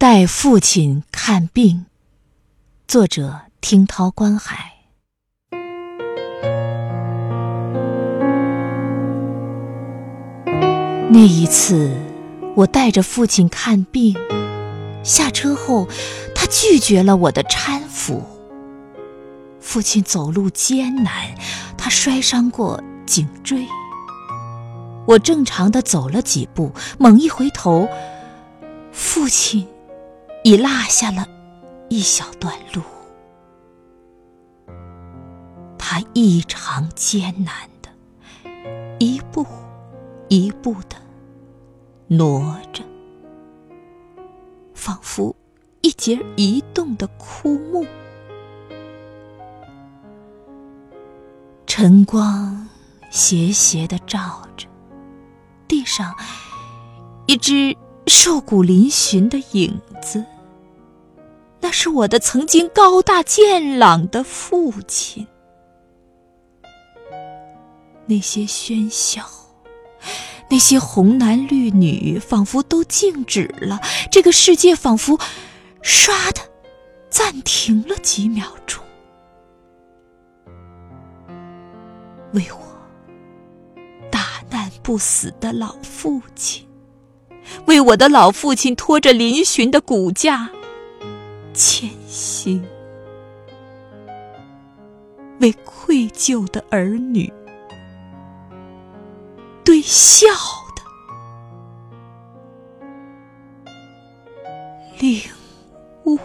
带父亲看病，作者听涛观海。那一次，我带着父亲看病，下车后，他拒绝了我的搀扶。父亲走路艰难，他摔伤过颈椎。我正常的走了几步，猛一回头，父亲已落下了一小段路。他异常艰难的一步一步的挪着，仿佛一节移动的枯木。晨光斜斜的照着。地上，一只瘦骨嶙峋的影子。是我的曾经高大健朗的父亲。那些喧嚣，那些红男绿女，仿佛都静止了。这个世界仿佛唰的暂停了几秒钟，为我大难。不死的老父亲，为我的老父亲拖着嶙峋的骨架前行；为愧疚的儿女对孝的领悟。